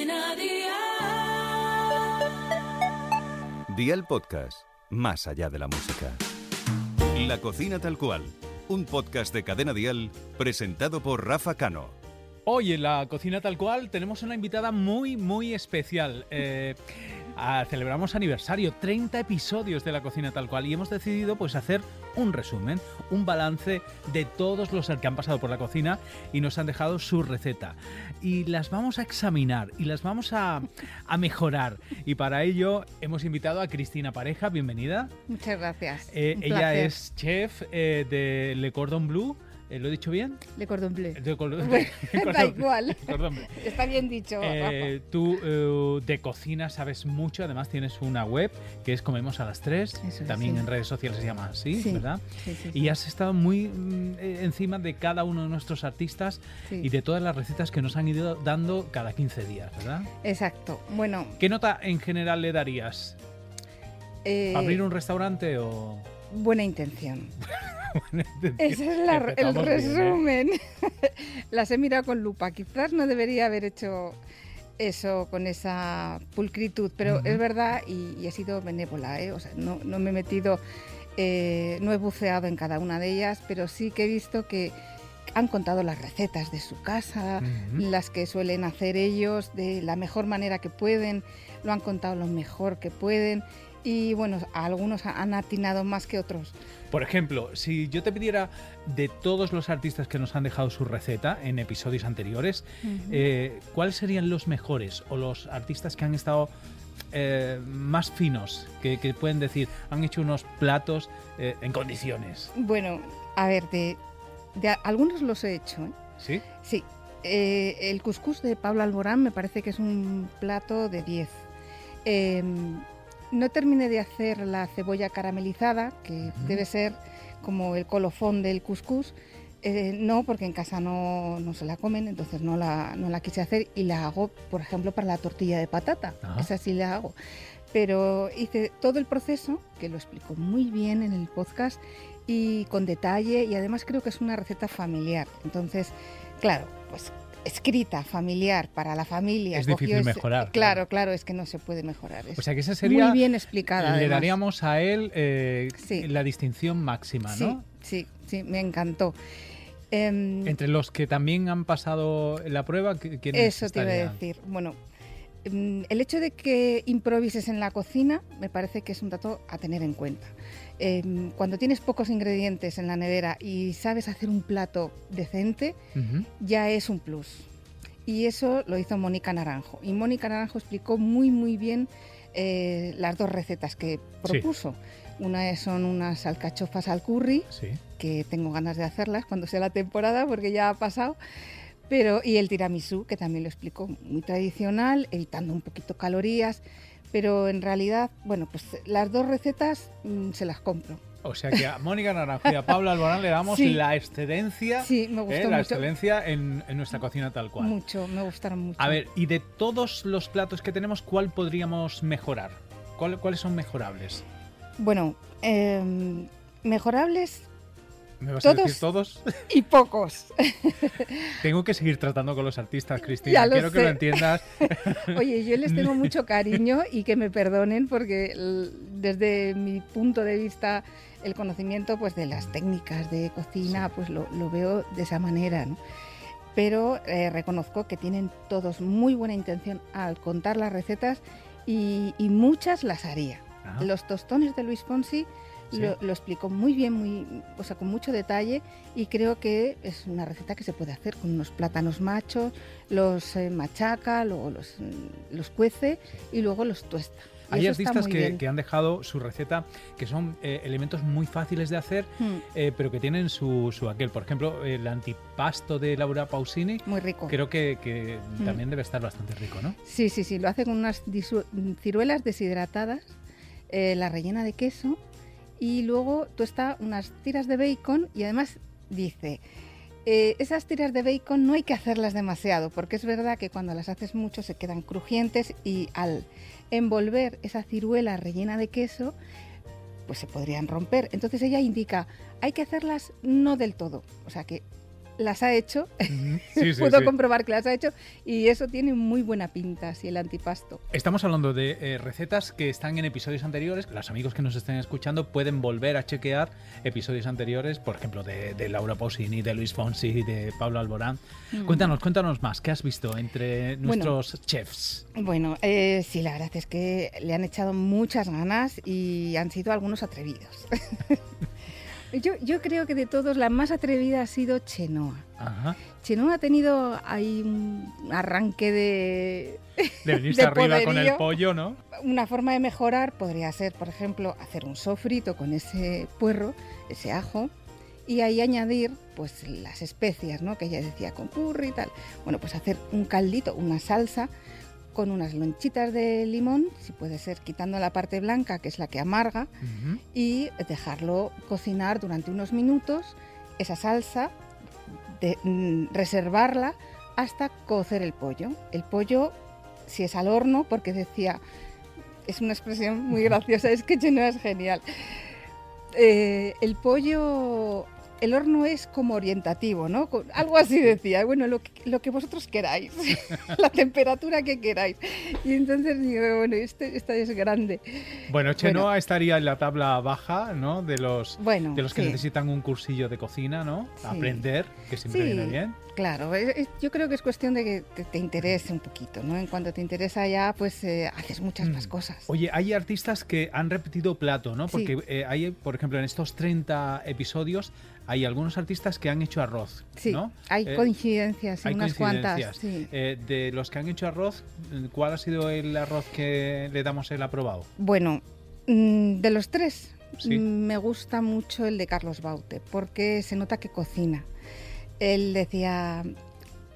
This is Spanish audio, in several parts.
Cadena Dial. Dial Podcast, más allá de la música. La cocina tal cual, un podcast de Cadena Dial presentado por Rafa Cano. Hoy en la cocina tal cual tenemos una invitada muy, muy especial. Eh, a- celebramos aniversario, 30 episodios de la cocina tal cual y hemos decidido pues hacer un resumen, un balance de todos los que han pasado por la cocina y nos han dejado su receta. Y las vamos a examinar y las vamos a, a mejorar. Y para ello hemos invitado a Cristina Pareja, bienvenida. Muchas gracias. Eh, ella es chef eh, de Le Cordon Bleu. Eh, ¿Lo he dicho bien? Le cordon bleu. De Cordon- Bueno, Cordon da Bleu. igual. Cordon Bleu. Está bien dicho. Eh, tú eh, de cocina sabes mucho, además tienes una web que es Comemos a las 3, Eso es, también sí. en redes sociales se llama así, Sí, ¿verdad? Sí, sí, Y has estado muy mm, eh, encima de cada uno de nuestros artistas y de todas las recetas que nos han ido dando cada 15 días, ¿verdad? Exacto. Bueno, ¿Qué nota en general le darías? eh, ¿Abrir un restaurante o...? buena intención. Ese es la- el Empezamos bien, ¿eh? resumen. Las he mirado con lupa. Quizás no debería haber hecho eso con esa pulcritud, pero es verdad y, y he sido benévola. ¿eh? O sea, no, no me he metido, eh, no he buceado en cada una de ellas, pero sí que he visto que han contado las recetas de su casa, las que suelen hacer ellos de la mejor manera que pueden, lo han contado lo mejor que pueden y bueno, algunos han atinado más que otros. Por ejemplo, si yo te pidiera de todos los artistas que nos han dejado su receta en episodios anteriores, eh, ¿cuáles serían los mejores o los artistas que han estado eh, más finos, que, que pueden decir, han hecho unos platos eh, en condiciones? Bueno, a ver, de, de algunos los he hecho, ¿eh? ¿Sí? Sí. El couscous de Pablo Alborán me parece que es un plato de 10. No terminé de hacer la cebolla caramelizada, que debe ser como el colofón del couscous. Eh, no, porque en casa no, no se la comen, entonces no la, no la quise hacer y la hago, por ejemplo, para la tortilla de patata. Esa sí la hago. Pero hice todo el proceso, que lo explico muy bien en el podcast y con detalle, y además creo que es una receta familiar. Entonces, claro, pues escrita, familiar, para la familia. Es difícil mejorar, Claro, claro. claro, es que no se puede mejorar. Es O sea que esa sería... muy bien explicada. Le además. daríamos a él eh, Sí. la distinción máxima, Sí, ¿no? sí, sí, me encantó. Em, Entre los que también han pasado la prueba, ¿qui- ¿quiénes Eso te iba a estarían? decir. Bueno, el hecho de que improvises en la cocina me parece que es un dato a tener en cuenta. Em, cuando tienes pocos ingredientes en la nevera y sabes hacer un plato decente, ya es un plus. Y eso lo hizo Mónica Naranjo. Y Mónica Naranjo explicó muy, muy bien eh, las dos recetas que propuso. Una son unas alcachofas al curry, Sí. que tengo ganas de hacerlas cuando sea la temporada porque ya ha pasado. Pero, y el tiramisú, que también lo explicó, muy tradicional, evitando un poquito calorías. Pero en realidad, bueno, pues las dos recetas mm, se las compro. O sea que a Mónica Naranjo y a Pablo Alborán le damos Sí. la excelencia, Sí, me gustó eh, la mucho. excelencia en, en nuestra cocina tal cual. Mucho, me gustaron mucho. A ver, y de todos los platos que tenemos, ¿cuál podríamos mejorar? ¿Cuál- ¿Cuáles son mejorables? Bueno, em, mejorables ¿Me vas a Todos. decir todos? y pocos. Tengo que seguir tratando con los artistas, Cristina. Lo Quiero que sé. lo entiendas. Oye, yo les tengo mucho cariño y que me perdonen porque desde mi punto de vista el conocimiento pues de las técnicas de cocina pues lo, lo veo de esa manera, ¿no? Pero eh, reconozco que tienen todos muy buena intención al contar las recetas y, y muchas las haría. Ah, Los tostones de Luis Fonsi Sí. lo, lo explicó muy bien, muy, o sea, con mucho detalle y creo que es una receta que se puede hacer con unos plátanos machos, los eh, machaca, luego los, mm, los cuece y luego los tuesta. Hay artistas que, han dejado su receta, que son eh, elementos muy fáciles de hacer, Mm, eh, pero que tienen su, su aquel. Por ejemplo, el antipasto de Laura Pausini, muy rico. creo que, que Mm. también debe estar bastante rico, ¿no? Sí, sí, sí, lo hace con unas ciruelas deshidratadas, eh, la rellena de queso y luego tuesta unas tiras de bacon y además dice, eh, esas tiras de bacon no hay que hacerlas demasiado porque es verdad que cuando las haces mucho se quedan crujientes y al envolver esa ciruela rellena de queso pues se podrían romper. Entonces ella indica, hay que hacerlas no del todo, o sea que las ha hecho. Sí, sí, puedo sí. comprobar que las ha hecho y eso tiene muy buena pinta, así el antipasto. Estamos hablando de eh, recetas que están en episodios anteriores. Los amigos que nos estén escuchando pueden volver a chequear episodios anteriores, por ejemplo, de, de Laura Pausini, de Luis Fonsi, de Pablo Alborán. Mm. Cuéntanos, cuéntanos más. ¿Qué has visto entre nuestros chefs? Bueno, eh, sí, la verdad es que le han echado muchas ganas y han sido algunos atrevidos. yo, yo creo que de todos la más atrevida ha sido Chenoa. Ajá. Chenoa ha tenido ahí un arranque de... De venirse De arriba con el poderío. pollo, ¿no? Una forma de mejorar podría ser, por ejemplo, hacer un sofrito con ese puerro, ese ajo, y ahí añadir pues las especias, ¿no? Que ella decía con curry y tal. Bueno, pues hacer un caldito, una salsa con unas lonchitas de limón, si puede ser quitando la parte blanca, que es la que amarga, y dejarlo cocinar durante unos minutos, esa salsa, de- mm, reservarla hasta cocer el pollo. El pollo, si es al horno, porque decía, es una expresión muy graciosa, es que no es genial. Eh, el pollo, el horno es como orientativo, ¿no? Algo así decía, bueno, lo que, lo que vosotros queráis, la temperatura que queráis. Y entonces digo, bueno, este, esta es grande. Bueno, Chenoa estaría en la tabla baja, ¿no? De los, Bueno, de los que sí. necesitan un cursillo de cocina, ¿no? Sí. Aprender, que siempre Sí. viene bien. Claro, yo creo que es cuestión de que te, te interese un poquito, ¿no? En cuanto te interesa ya, pues eh, haces muchas Mm. más cosas. Oye, hay artistas que han repetido plato, ¿no? Sí. Porque eh, hay, por ejemplo, en estos 30 episodios hay algunos artistas que han hecho arroz, Sí, ¿no? hay Eh, coincidencias, hay unas cuantas. coincidencias. Sí. Eh, de los que han hecho arroz, ¿cuál ha sido el arroz que le damos el aprobado? Bueno, mm, de los tres, Sí. mm, me gusta mucho el de Carlos Baute, porque se nota que cocina. Él decía,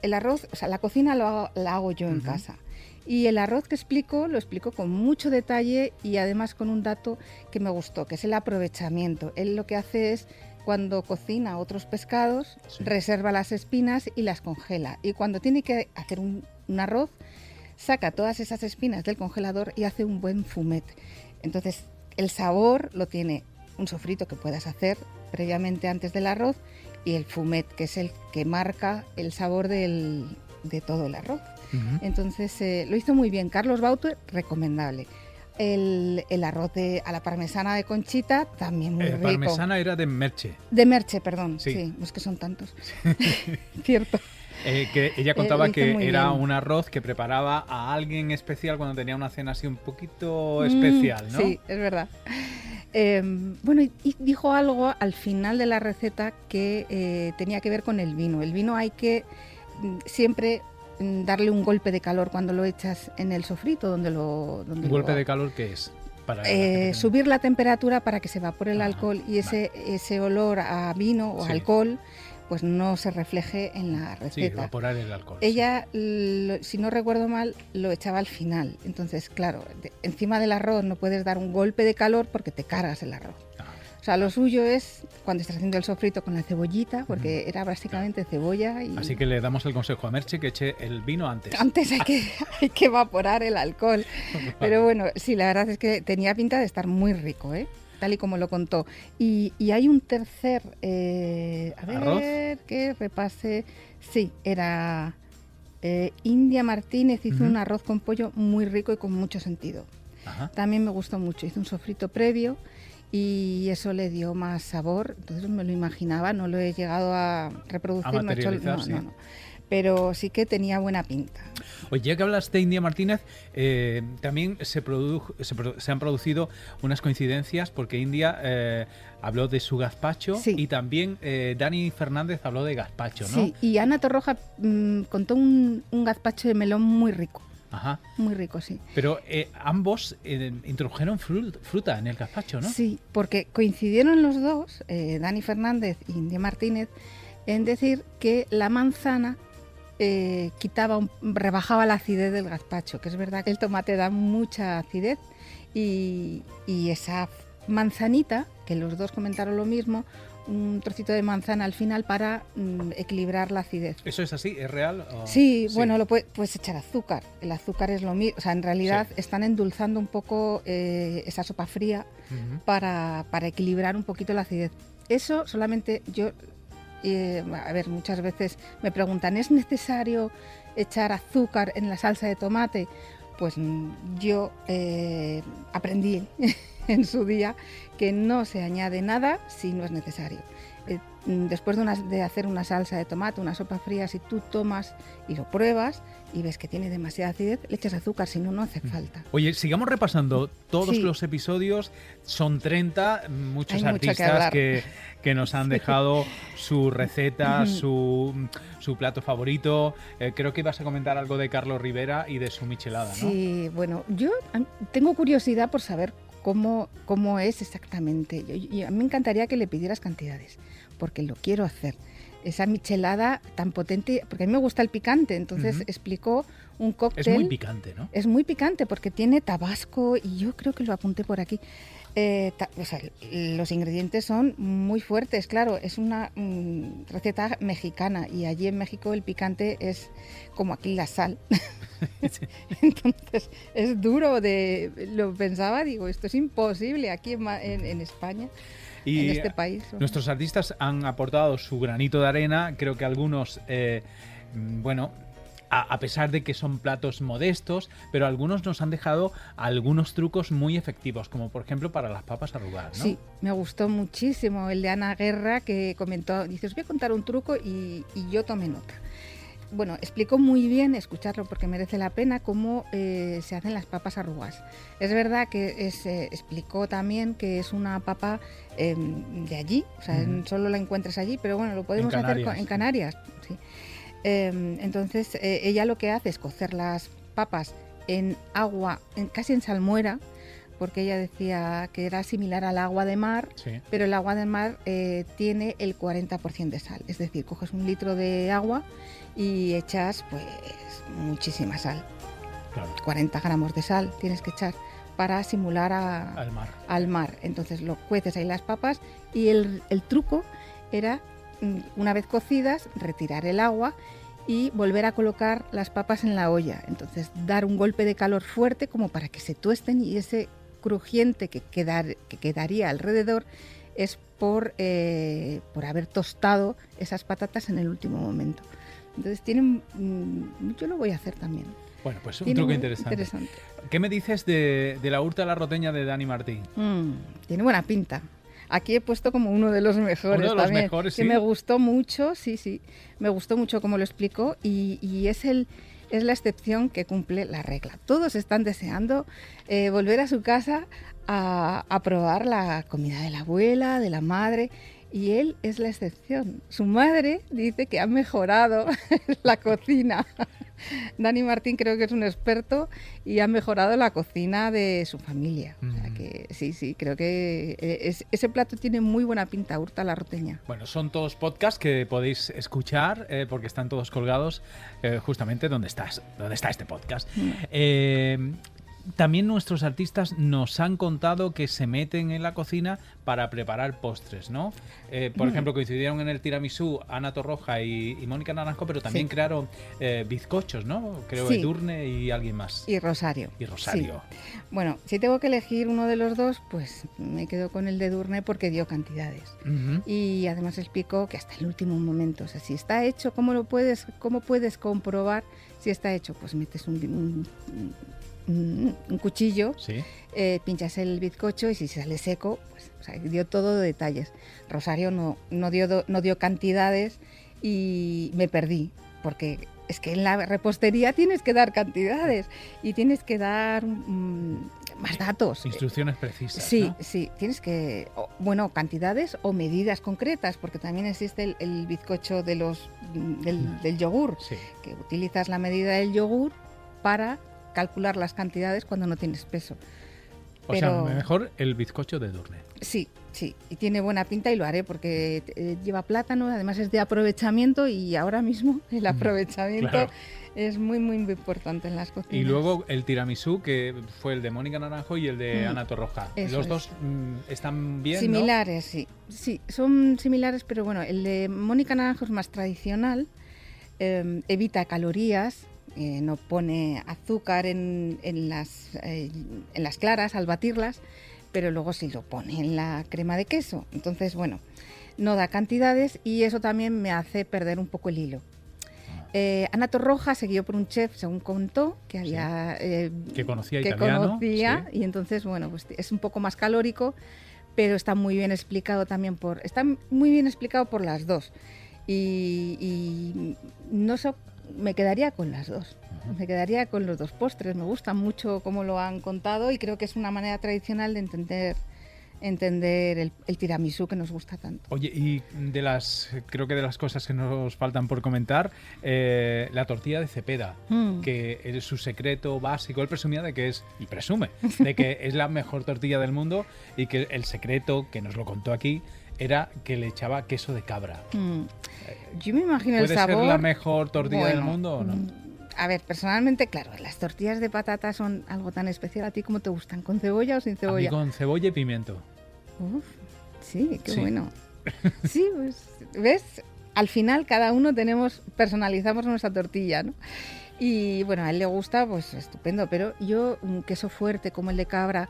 el arroz, o sea, la cocina lo hago- la hago yo en casa. Y el arroz que explico, lo explico con mucho detalle y además con un dato que me gustó, que es el aprovechamiento. Él lo que hace es, cuando cocina otros pescados, Sí. reserva las espinas y las congela. Y cuando tiene que hacer un, un arroz, saca todas esas espinas del congelador y hace un buen fumet. Entonces, el sabor lo tiene un sofrito que puedas hacer previamente antes del arroz y el fumet, que es el que marca el sabor del- de todo el arroz. Ujú. Entonces, eh, lo hizo muy bien. Carlos Baute, recomendable. El, el arroz de, a la parmesana de Conchita, también muy Eh, rico. parmesana era de Merche, De Merche, perdón. Sí. Sí, es que son tantos. Cierto. eh, que ella contaba lo hizo que era bien. un arroz que preparaba a alguien especial cuando tenía una cena así un poquito Mm, especial, ¿no? Sí, es verdad. Eh, bueno, y, dijo algo al final de la receta que eh, tenía que ver con el vino. El vino hay que mm, siempre mm, darle un golpe de calor cuando lo echas en el sofrito, donde lo... Donde ¿Un golpe lo- de calor qué es? Para Eh, subir la temperatura para que se evapore el Ah, alcohol y ese, ese olor a vino o Sí. alcohol pues no se refleje en la Sí, receta. evaporar el alcohol. sí. Ella, lo- si no recuerdo mal, lo echaba al final. Entonces, claro, de- encima del arroz no puedes dar un golpe de calor porque te cargas el arroz. Ah, O sea, lo suyo es cuando estás haciendo el sofrito con la cebollita, porque era básicamente cebolla y Así que le damos el consejo a Merche que eche el vino antes. antes hay que, hay que evaporar el alcohol. Pero bueno, sí, la verdad es que tenía pinta de estar muy rico, ¿eh? Tal y como lo contó. Y, y hay un tercer, eh, a ver, ¿Arroz? que repase, sí, era eh, India Martínez hizo un arroz con pollo muy rico y con mucho sentido. Ajá. También me gustó mucho, hizo un sofrito previo y eso le dio más sabor, entonces me lo imaginaba, no lo he llegado a reproducir, A no he hecho- materializar, no, sí. no, no. Pero sí que tenía buena pinta. Oye, ya que hablas de India Martínez, eh, también se, produjo- se, produ- se han producido unas coincidencias porque India eh, habló de su gazpacho Sí. y también eh, Dani Fernández habló de gazpacho, ¿no? Sí, y Ana Torroja mm, contó un, un gazpacho de melón muy rico, Ajá. muy rico, sí. Pero eh, ambos eh, introdujeron fruta en el gazpacho, ¿no? Sí, porque coincidieron los dos, eh, Dani Fernández y India Martínez, en decir que la manzana eh, quitaba, un- rebajaba la acidez del gazpacho, que es verdad que el tomate da mucha acidez y, y esa manzanita, que los dos comentaron lo mismo, un trocito de manzana al final para mm, equilibrar la acidez. ¿Eso es así? ¿Es real? o- Sí, bueno, lo puede- puedes echar azúcar. El azúcar es lo mismo. O sea, en realidad Sí. están endulzando un poco eh, esa sopa fría para, para equilibrar un poquito la acidez. Eso solamente yo eh, a ver, muchas veces me preguntan, ¿es necesario echar azúcar en la salsa de tomate? Pues mm, yo eh, aprendí en su día que no se añade nada si no es necesario. Mm, después de, una- de hacer una salsa de tomate, una sopa fría, si tú tomas y lo pruebas y ves que tiene demasiada acidez, le echas azúcar, si no, no hace falta. Oye, sigamos repasando todos Sí. los episodios. Son 30, muchos Hay que artistas hablar. que, que nos han dejado su receta, su, su plato favorito. Eh, creo que ibas a comentar algo de Carlos Rivera y de su michelada, ¿no? Sí, bueno, yo tengo curiosidad por saber cómo, cómo es exactamente. Yo- y a mí me encantaría que le pidieras cantidades, porque lo quiero hacer. Esa michelada tan potente, porque a mí me gusta el picante, entonces Ujú. explicó un Es cóctel. muy picante, ¿no? Es muy picante porque tiene tabasco y yo creo que lo apunté por aquí. Eh, o sea, los ingredientes son muy fuertes, claro, es una mm, receta mexicana y allí en México el picante es como aquí la sal. Entonces es duro de... Lo pensaba, digo, esto es imposible aquí en, en- en España, Y en este país. Nuestros artistas han aportado su granito de arena, creo que algunos, eh, mm, bueno, a, a pesar de que son platos modestos, pero algunos nos han dejado algunos trucos muy efectivos, como por ejemplo para las papas arrugadas, ¿no? Sí, me gustó muchísimo el de Ana Guerra que comentó, dice, os voy a contar un truco y, y yo tomé nota. Bueno, explicó muy bien, escucharlo porque merece la pena, cómo eh, se hacen las papas arrugas. Es verdad que es, eh, explicó también que es una papa eh, de allí, o sea, solo la encuentras allí, pero bueno, lo podemos hacer con- en Canarias. sí. Eh, entonces, eh, ella lo que hace es cocer las papas en agua, en, casi en salmuera, porque ella decía que era similar al agua de mar, Sí. pero el agua de mar eh, tiene el 40% de sal. Es decir, coges un litro de agua y echas pues muchísima sal. claro, 40 gramos de sal tienes que echar para simular a- al mar. al mar. Entonces lo cueces ahí las papas y el, el truco era, mm, una vez cocidas, retirar el agua y volver a colocar las papas en la olla. Entonces dar un golpe de calor fuerte como para que se tuesten y ese crujiente que, quedar- que quedaría alrededor es por, eh, por haber tostado esas patatas en el último momento. Entonces tienen, mm, yo lo voy a hacer también. Bueno, pues un Tiene truco interesante. interesante. ¿Qué me dices de, de la hurta a la roteña de Dani Martín? Mm, tiene buena pinta. Aquí he puesto como uno de los mejores Uno de los también, mejores, que sí. me gustó mucho, sí, sí, me gustó mucho como lo explicó y, y es el es la excepción que cumple la regla. Todos están deseando eh, volver a su casa a, a probar la comida de la abuela, de la madre. Y él es la excepción. Su madre dice que ha mejorado la cocina. Dani Martín creo que es un experto y ha mejorado la cocina de su familia. O sea que sí, sí, creo que eh, es- ese plato tiene muy buena pinta, hurta la roteña. Bueno, son todos podcasts que podéis escuchar eh, porque están todos colgados eh, justamente donde estás, donde está este podcast. Mm. Eh, también nuestros artistas nos han contado que se meten en la cocina para preparar postres, ¿no? Eh, por Mm. ejemplo, coincidieron en el tiramisú Ana Torroja y, y Mónica Naranjo, pero también Sí. crearon eh, bizcochos, ¿no? Creo Sí. Edurne y alguien más. Y Rosario. Y Rosario. Sí. Bueno, si tengo que elegir uno de los dos, pues me quedo con el de Durne porque dio cantidades. Y además explicó que hasta el último momento, o sea, si está hecho, ¿cómo lo puedes, cómo puedes comprobar si está hecho? Pues metes un, un- un- cuchillo, Sí. eh, pinchas el bizcocho y si sale seco, pues o sea, dio todo de detalles. Rosario no, no, dio, no dio cantidades y me perdí, porque es que en la repostería tienes que dar cantidades y tienes que dar mm, más datos. Instrucciones precisas. Sí, ¿no? sí, tienes que, o- bueno, cantidades o medidas concretas, porque también existe el, el bizcocho de los, mm, del, del yogur, Sí. que utilizas la medida del yogur para calcular las cantidades cuando no tienes peso. O sea, Pero- mejor el bizcocho de Durne. Sí, sí, y tiene buena pinta y lo haré porque eh, lleva plátano, además es de aprovechamiento y ahora mismo el aprovechamiento claro. es muy, muy, muy importante en las cocinas. Y luego el tiramisú, que fue el de Mónica Naranjo y el de Mm, Ana Torroja. eso Los es. dos mm, están bien, ¿no? Similares, sí. Sí, son similares, pero bueno, el de Mónica Naranjo es más tradicional, eh, evita calorías, eh, no pone azúcar en, en las, eh, en las claras al batirlas, pero luego sí lo pone en la crema de queso. Entonces, bueno, no da cantidades y eso también me hace perder un poco el hilo. Eh, Ana Torroja se guió por un chef, según contó, que había eh, que conocía que conocía y entonces bueno, pues es un poco más calórico, pero está muy bien explicado también por está muy bien explicado por las dos y, no me quedaría con las dos. Me quedaría con los dos postres. Me gusta mucho cómo lo han contado y creo que es una manera tradicional de entender entender el, tiramisú que nos gusta tanto. Oye, y de las, creo que de las cosas que nos faltan por comentar, eh, la tortilla de cepeda, mm. que es su secreto básico, él presumía de que es, y presume, de que es la mejor tortilla del mundo y que el secreto, que nos lo contó aquí, era que le echaba queso de cabra. Mm. Yo me imagino el sabor... ¿Puede ser la mejor tortilla del mundo o no? Mm, a ver, personalmente, claro, las tortillas de patata son algo tan especial. ¿A ti cómo te gustan? ¿Con cebolla o sin cebolla? A con cebolla y pimiento. Uf, sí, qué bueno. Sí, pues, ¿ves? Al final cada uno tenemos, personalizamos nuestra tortilla, ¿no? Y bueno, a él le gusta, pues estupendo, pero yo un queso fuerte como el de cabra,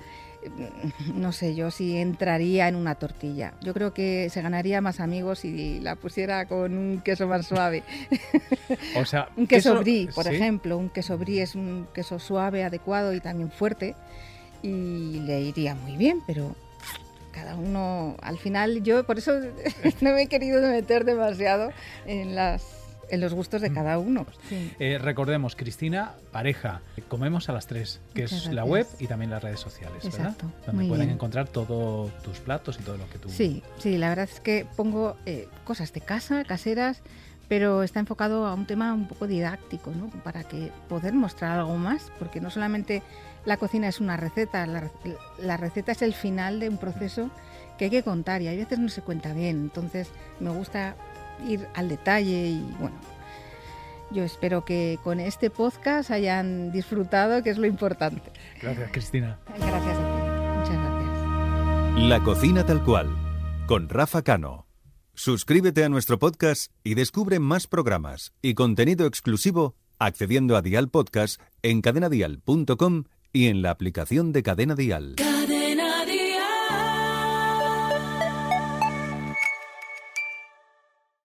no sé yo si entraría en una tortilla. Yo creo que se ganaría más amigos si la pusiera con un queso más suave. O sea, un queso, brie, por ejemplo, un queso brie es un queso suave, adecuado y también fuerte y le iría muy bien, pero cada uno, al final yo por eso no me he querido meter demasiado en las en los gustos de mm. cada uno. Eh, recordemos, Cristina, pareja, comemos a las tres, que es la web y también las redes sociales, Exacto. ¿verdad? Donde pueden encontrar todos tus platos y todo lo que tú... Sí, sí, la verdad es que pongo eh, cosas de casa, caseras, pero está enfocado a un tema un poco didáctico, ¿no? Para que poder mostrar algo más, porque no solamente la cocina es una receta, la, receta es el final de un proceso que hay que contar y a veces no se cuenta bien. Entonces me gusta ir al detalle y bueno, yo espero que con este podcast hayan disfrutado, que es lo importante. Gracias, Cristina. Gracias a ti. Muchas gracias. La cocina tal cual, con Rafa Cano. Suscríbete a nuestro podcast y descubre más programas y contenido exclusivo accediendo a Dial Podcast en cadenadial.com y en la aplicación de Cadena Dial.